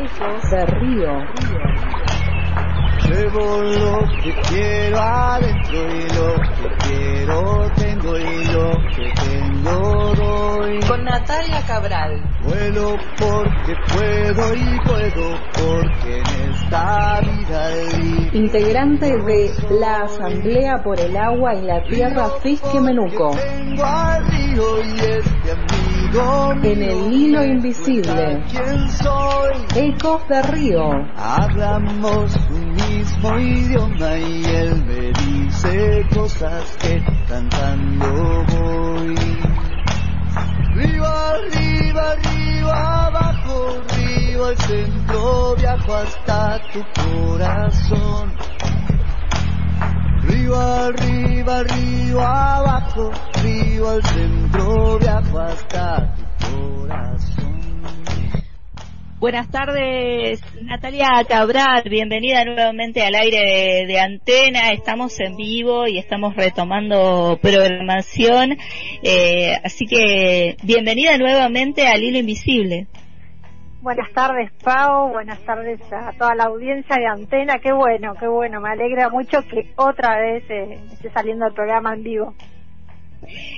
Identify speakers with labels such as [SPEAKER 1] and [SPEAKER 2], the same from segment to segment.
[SPEAKER 1] Ecos de Río.
[SPEAKER 2] Llevo lo que quiero adentro y lo que quiero tengo y lo que tengo doy.
[SPEAKER 1] Con Natalia Cabral.
[SPEAKER 2] Vuelo porque puedo y puedo porque en esta vida libre.
[SPEAKER 1] Integrante de la Asamblea por el Agua y la Tierra Fisque Menuco.
[SPEAKER 2] Tengo al río y este amigo
[SPEAKER 1] En el hilo invisible. Ecos de Río.
[SPEAKER 2] Hablamos un mismo idioma y él me dice cosas que cantando voy. Arriba, arriba, arriba, abajo, río al centro, viajo hasta tu corazón. Río arriba, arriba, abajo, río al centro, viajo hasta tu corazón.
[SPEAKER 3] Buenas tardes, Natalia Cabral, bienvenida nuevamente al aire de, de, Antena, estamos en vivo y estamos retomando programación, eh, así que bienvenida nuevamente al Hilo Invisible.
[SPEAKER 4] Buenas tardes, Pau, buenas tardes a toda la audiencia de Antena, qué bueno, qué bueno, me alegra mucho que otra vez eh, esté saliendo el programa en vivo.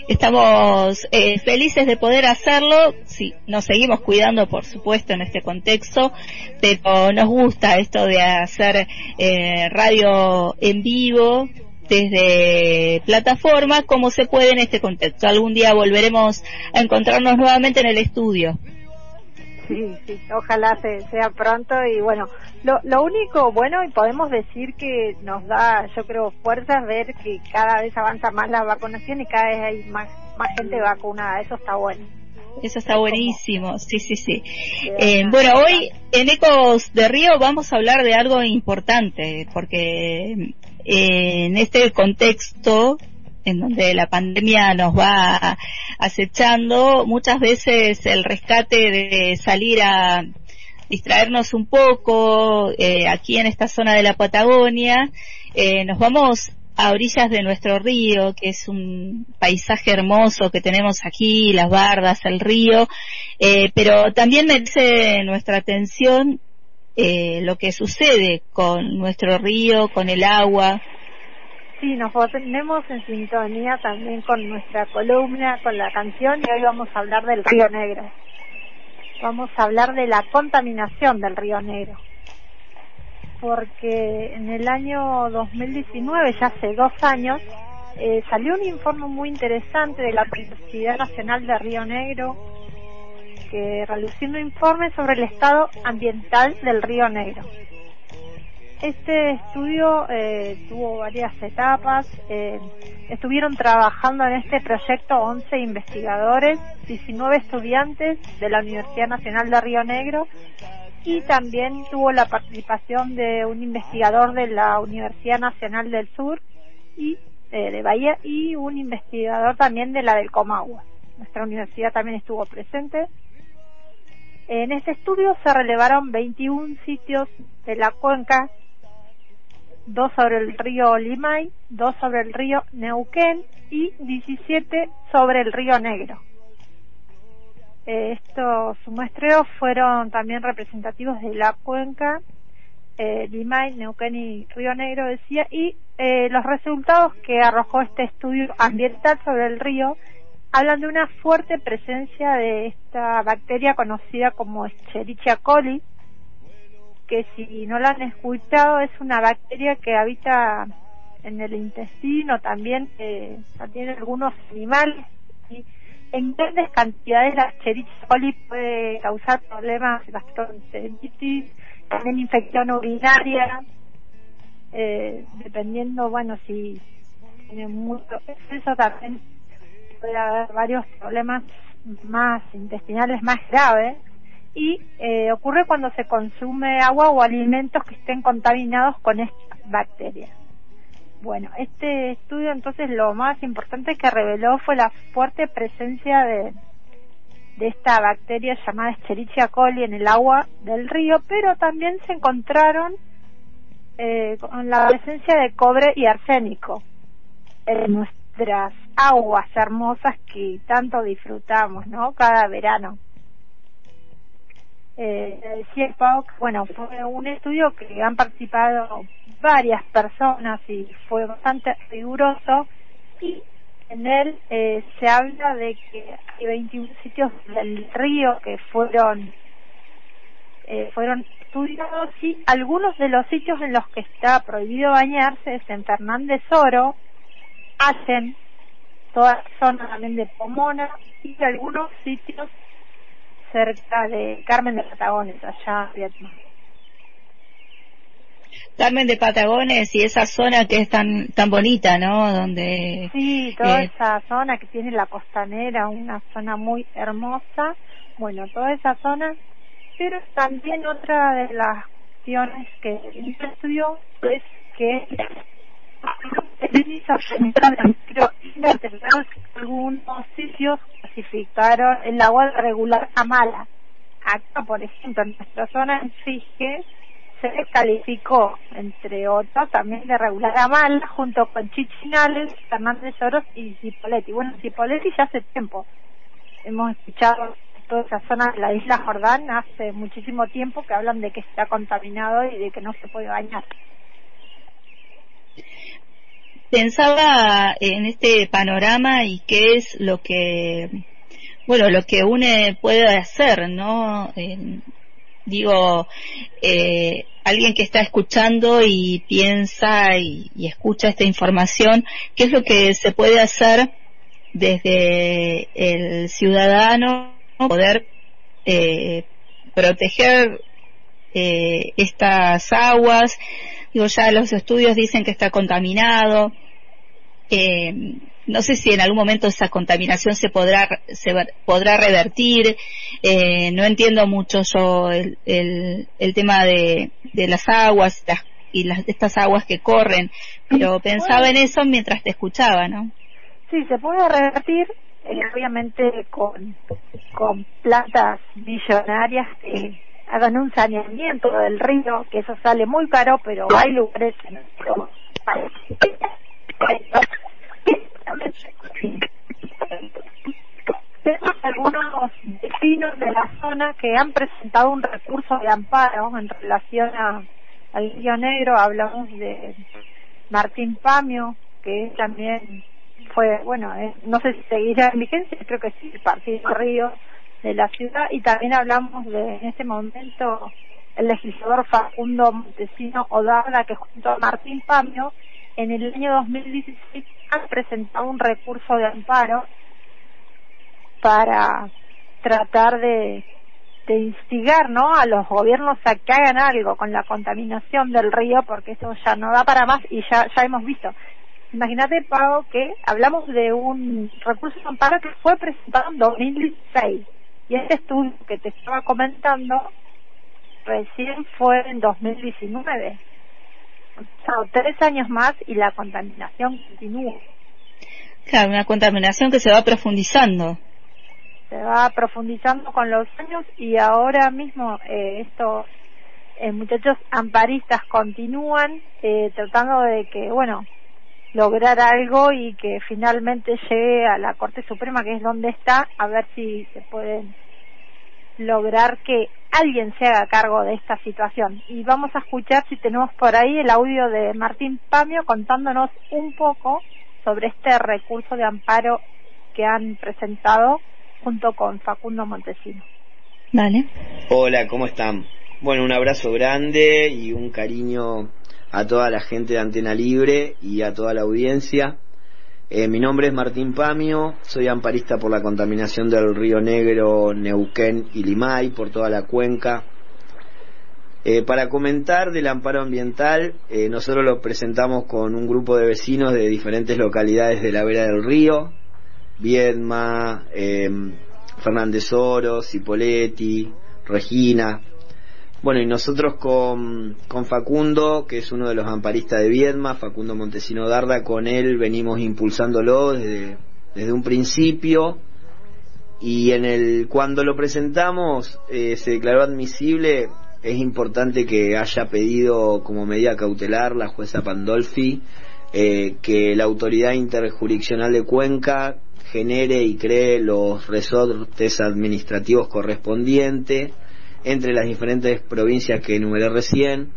[SPEAKER 3] Estamos eh, felices de poder hacerlo, sí, nos seguimos cuidando por supuesto en este contexto, pero nos gusta esto de hacer eh, radio en vivo desde plataforma como se puede en este contexto. Algún día volveremos a encontrarnos nuevamente en el estudio.
[SPEAKER 4] Sí, sí, ojalá se, sea pronto y bueno, lo, lo único bueno y podemos decir que nos da, yo creo, fuerza ver que cada vez avanza más la vacunación y cada vez hay más, más gente vacunada, eso está bueno.
[SPEAKER 3] Eso está buenísimo, sí, sí, sí. Eh, bueno, hoy en Ecos de Río vamos a hablar de algo importante, porque eh, en este contexto en donde la pandemia nos va acechando, muchas veces el rescate de salir a distraernos un poco eh, aquí en esta zona de la Patagonia, eh, nos vamos a orillas de nuestro río, que es un paisaje hermoso que tenemos aquí, las bardas, el río, eh, pero también merece nuestra atención eh, lo que sucede con nuestro río, con el agua,
[SPEAKER 4] Sí, nos ponemos en sintonía también con nuestra columna, con la canción y hoy vamos a hablar del río Negro. Vamos a hablar de la contaminación del río Negro. Porque en el año 2019, ya hace dos años, eh, salió un informe muy interesante de la Universidad Nacional de Río Negro que realizó un informe sobre el estado ambiental del río Negro. Este estudio eh, tuvo varias etapas. Eh, estuvieron trabajando en este proyecto 11 investigadores, 19 estudiantes de la Universidad Nacional de Río Negro y también tuvo la participación de un investigador de la Universidad Nacional del Sur y eh, de Bahía y un investigador también de la del Comahue. Nuestra universidad también estuvo presente. En este estudio se relevaron 21 sitios de la cuenca dos sobre el río Limay, dos sobre el río Neuquén y 17 sobre el río Negro. Eh, estos muestreos fueron también representativos de la cuenca eh, Limay, Neuquén y Río Negro, decía, y eh, los resultados que arrojó este estudio ambiental sobre el río hablan de una fuerte presencia de esta bacteria conocida como Escherichia coli, que si no la han escuchado es una bacteria que habita en el intestino también, eh, tiene algunos animales y en grandes cantidades la Escherichia coli puede causar problemas gastroenteritis, también infección urinaria, eh, dependiendo, bueno, si tiene mucho exceso también puede haber varios problemas más intestinales más graves y eh, ocurre cuando se consume agua o alimentos que estén contaminados con estas bacterias. Bueno, este estudio entonces lo más importante que reveló fue la fuerte presencia de, de esta bacteria llamada Escherichia coli en el agua del río, pero también se encontraron eh, con la presencia de cobre y arsénico en nuestras aguas hermosas que tanto disfrutamos, ¿no? Cada verano. Eh, decía Pau, bueno, fue un estudio que han participado varias personas y fue bastante riguroso. Y en él eh, se habla de que hay 21 sitios del río que fueron eh, fueron estudiados y algunos de los sitios en los que está prohibido bañarse es en Fernández Oro, hacen toda la zona también de Pomona y algunos sitios cerca de Carmen de Patagones, allá en Vietnam.
[SPEAKER 3] Carmen de Patagones y esa zona que es tan tan bonita, ¿no? Donde
[SPEAKER 4] sí, toda eh, esa zona que tiene la costanera, una zona muy hermosa. Bueno, toda esa zona, pero también otra de las cuestiones que estudió es que sitios el agua regular a mala. Acá, por ejemplo, en nuestra zona en Fije se calificó, entre otros, también de regular a mala, junto con Chichinales, Fernández Oros y Cipoletti. Bueno, Cipoletti ya hace tiempo. Hemos escuchado toda esa zona de la isla Jordán hace muchísimo tiempo que hablan de que está contaminado y de que no se puede bañar
[SPEAKER 3] pensaba en este panorama y qué es lo que, bueno, lo que uno puede hacer, ¿no? digo, eh, alguien que está escuchando y piensa y, escucha esta información, ¿qué es lo que se puede hacer desde el ciudadano poder eh, proteger eh, estas aguas? Digo, ya los estudios dicen que está contaminado, eh, no sé si en algún momento esa contaminación se podrá se podrá revertir. Eh, no entiendo mucho yo el, el, tema de, de las aguas y las de estas aguas que corren pero pensaba en eso mientras te escuchaba no
[SPEAKER 4] sí se puede revertir eh, obviamente con con plantas millonarias que hagan un saneamiento del río que eso sale muy caro pero hay lugares en tenemos algunos vecinos de la zona que han presentado un recurso de amparo en relación a, al Río Negro. Hablamos de Martín Pamio, que también fue, bueno, eh, no sé si seguirá en vigencia, creo que sí, el Partido Río de la ciudad. Y también hablamos de, en este momento, el legislador Facundo Montesino Odarda, que junto a Martín Pamio, en el año 2016 han presentado un recurso de amparo para tratar de, instigar ¿no? a los gobiernos a que hagan algo con la contaminación del río porque eso ya no da para más y ya, ya hemos visto. Imagínate, Pau, que hablamos de un recurso de amparo que fue presentado en 2016 y este estudio que te estaba comentando recién fue en 2019 tres años más y la contaminación continúa.
[SPEAKER 3] Claro, una contaminación que se va profundizando.
[SPEAKER 4] Se va profundizando con los años y ahora mismo eh, estos eh, muchachos amparistas continúan eh, tratando de que, bueno, lograr algo y que finalmente llegue a la Corte Suprema, que es donde está, a ver si se pueden lograr que alguien se haga cargo de esta situación. Y vamos a escuchar si tenemos por ahí el audio de Martín Pamio contándonos un poco sobre este recurso de amparo que han presentado junto con Facundo Montesino.
[SPEAKER 3] Dale.
[SPEAKER 5] Hola, ¿cómo están? Bueno, un abrazo grande y un cariño a toda la gente de Antena Libre y a toda la audiencia. Eh, mi nombre es Martín Pamio, soy amparista por la contaminación del río Negro, Neuquén y Limay, por toda la cuenca. Eh, para comentar del amparo ambiental, eh, nosotros lo presentamos con un grupo de vecinos de diferentes localidades de la vera del río, Viedma, Fernández Oro, Cipoletti, Regina, bueno, y nosotros con, con Facundo, que es uno de los amparistas de Viedma, Facundo Montesino Darda, con él venimos impulsándolo desde, desde un principio. Y en el cuando lo presentamos eh, se declaró admisible es importante que haya pedido como medida cautelar la jueza Pandolfi eh, que la autoridad interjurisdiccional de Cuenca genere y cree los resortes administrativos correspondientes entre las diferentes provincias que enumeré recién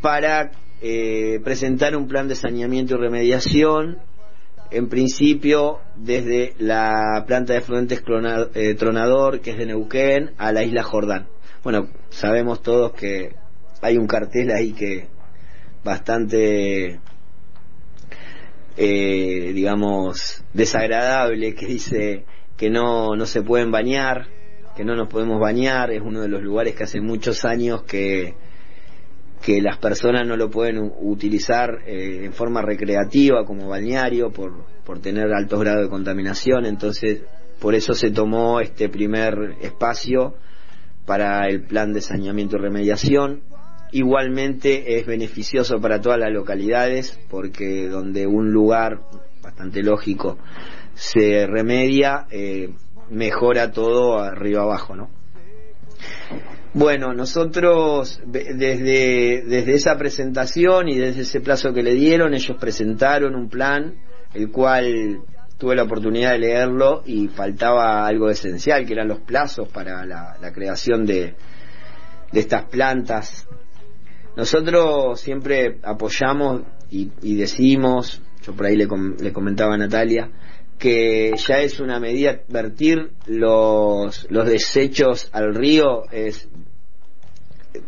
[SPEAKER 5] para eh, presentar un plan de saneamiento y remediación en principio desde la planta de fluentes eh, Tronador, que es de Neuquén, a la isla Jordán. Bueno, sabemos todos que hay un cartel ahí que bastante, eh, digamos, desagradable, que dice que no, no se pueden bañar, que no nos podemos bañar, es uno de los lugares que hace muchos años que que las personas no lo pueden utilizar eh, en forma recreativa como balneario por, por tener altos grados de contaminación, entonces por eso se tomó este primer espacio para el plan de saneamiento y remediación. Igualmente es beneficioso para todas las localidades porque donde un lugar bastante lógico se remedia, eh, mejora todo arriba abajo, ¿no? Bueno, nosotros desde, desde esa presentación y desde ese plazo que le dieron, ellos presentaron un plan, el cual tuve la oportunidad de leerlo y faltaba algo esencial, que eran los plazos para la, creación de, de estas plantas. Nosotros siempre apoyamos y, y decimos, yo por ahí le, le comentaba a Natalia, que ya es una medida vertir los, los desechos al río es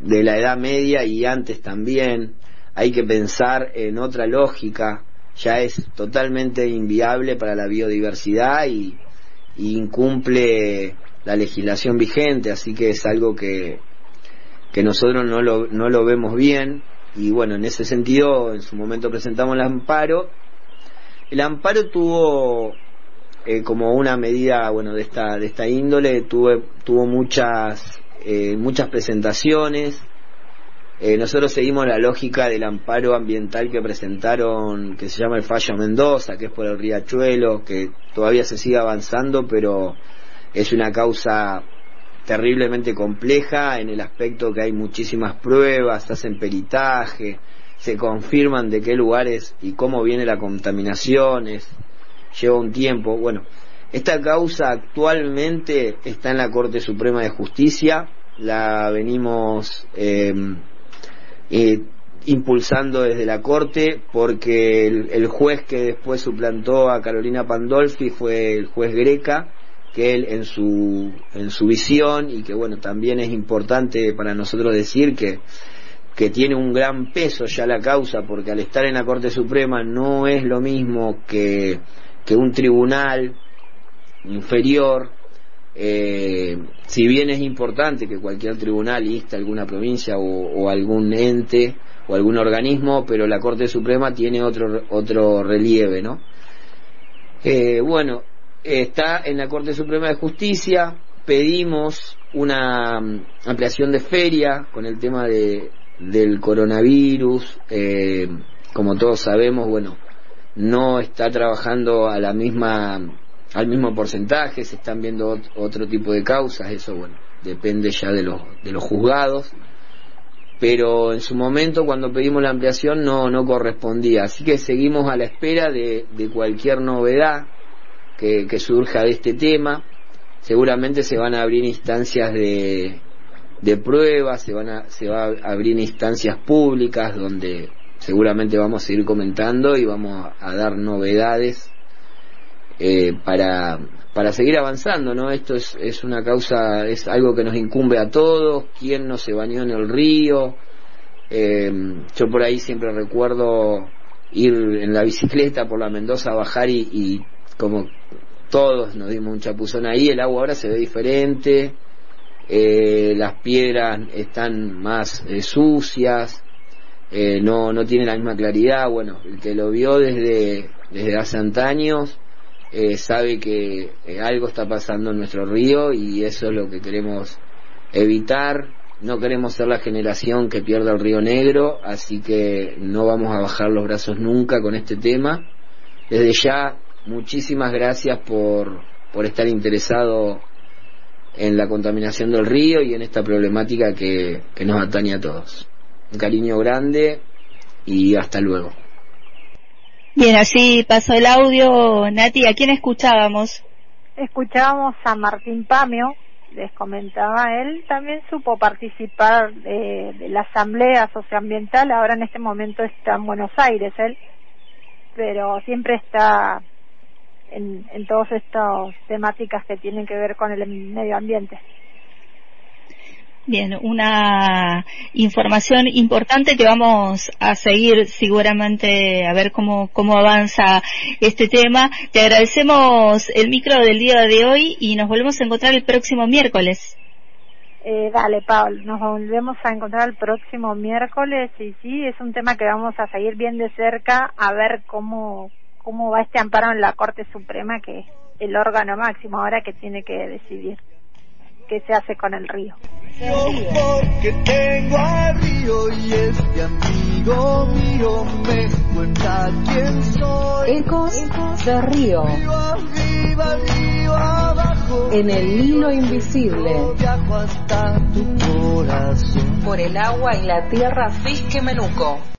[SPEAKER 5] de la Edad Media y antes también. Hay que pensar en otra lógica. Ya es totalmente inviable para la biodiversidad y, incumple la legislación vigente así que es algo que que nosotros no lo, no lo vemos bien. Y bueno en ese sentido en su momento presentamos el amparo el amparo tuvo eh, como una medida bueno de esta de esta índole tuvo tuvo muchas eh, muchas presentaciones. Eh, nosotros seguimos la lógica del amparo ambiental que presentaron que se llama el fallo Mendoza que es por el riachuelo que todavía se sigue avanzando pero es una causa terriblemente compleja en el aspecto que hay muchísimas pruebas hacen peritaje se confirman de qué lugares y cómo viene la contaminación, lleva un tiempo. Bueno, esta causa actualmente está en la Corte Suprema de Justicia, la venimos em, eh, impulsando desde la Corte porque el, juez que después suplantó a Carolina Pandolfi fue el juez Greca, que él en su, en su visión y que bueno, también es importante para nosotros decir que que tiene un gran peso ya la causa, porque al estar en la Corte Suprema no es lo mismo que, que un tribunal inferior, eh, si bien es importante que cualquier tribunal inste alguna provincia o, algún ente o algún organismo, pero la Corte Suprema tiene otro, otro relieve, ¿no? Eh, bueno, está en la Corte Suprema de Justicia, pedimos una ampliación de feria con el tema de, del coronavirus, eh, como todos sabemos, bueno, no está trabajando a la misma al mismo porcentaje, se están viendo otro tipo de causas, eso bueno, depende ya de los de los juzgados, pero en su momento cuando pedimos la ampliación no no correspondía, así que seguimos a la espera de, de cualquier novedad que, que surja de este tema, seguramente se van a abrir instancias de de pruebas, se van a, se va a abrir instancias públicas donde seguramente vamos a ir comentando y vamos a, dar novedades eh, para, para seguir avanzando, ¿no? Esto es, es una causa, es algo que nos incumbe a todos, quién no se bañó en el río, eh, yo por ahí siempre recuerdo ir en la bicicleta por la Mendoza, bajar y, y como todos nos dimos un chapuzón ahí, el agua ahora se ve diferente, eh, las piedras están más eh, sucias, eh, no, no tiene la misma claridad. Bueno, el que lo vio desde, desde hace años eh, sabe que algo está pasando en nuestro río y eso es lo que queremos evitar. No queremos ser la generación que pierda el río negro, así que no vamos a bajar los brazos nunca con este tema. Desde ya, muchísimas gracias por, por estar interesado en la contaminación del río y en esta problemática que, nos atañe a todos. Un cariño grande y hasta luego.
[SPEAKER 3] Bien, así pasó el audio. Nati, ¿a quién escuchábamos?
[SPEAKER 4] Escuchábamos a Martín Pamio, les comentaba, él también supo participar de, de la asamblea socioambiental, ahora en este momento está en Buenos Aires él, pero siempre está en, en todas estas temáticas que tienen que ver con el medio ambiente.
[SPEAKER 3] Bien, una información importante que vamos a seguir seguramente a ver cómo, cómo avanza este tema. Te agradecemos el micro del día de hoy y nos volvemos a encontrar el próximo miércoles.
[SPEAKER 4] Eh, dale, Paul, nos volvemos a encontrar el próximo miércoles y sí, es un tema que vamos a seguir bien de cerca a ver cómo, cómo va este amparo en la Corte Suprema, que es el órgano máximo ahora que tiene que decidir qué se hace con el río.
[SPEAKER 2] Porque tengo al río y este amigo mío me cuenta quién soy.
[SPEAKER 1] Ecos de Río.
[SPEAKER 2] Río arriba, río abajo.
[SPEAKER 1] En el hilo invisible.
[SPEAKER 2] Yo viajo hasta tu corazón.
[SPEAKER 1] Por el agua y la tierra Fisque Menuco.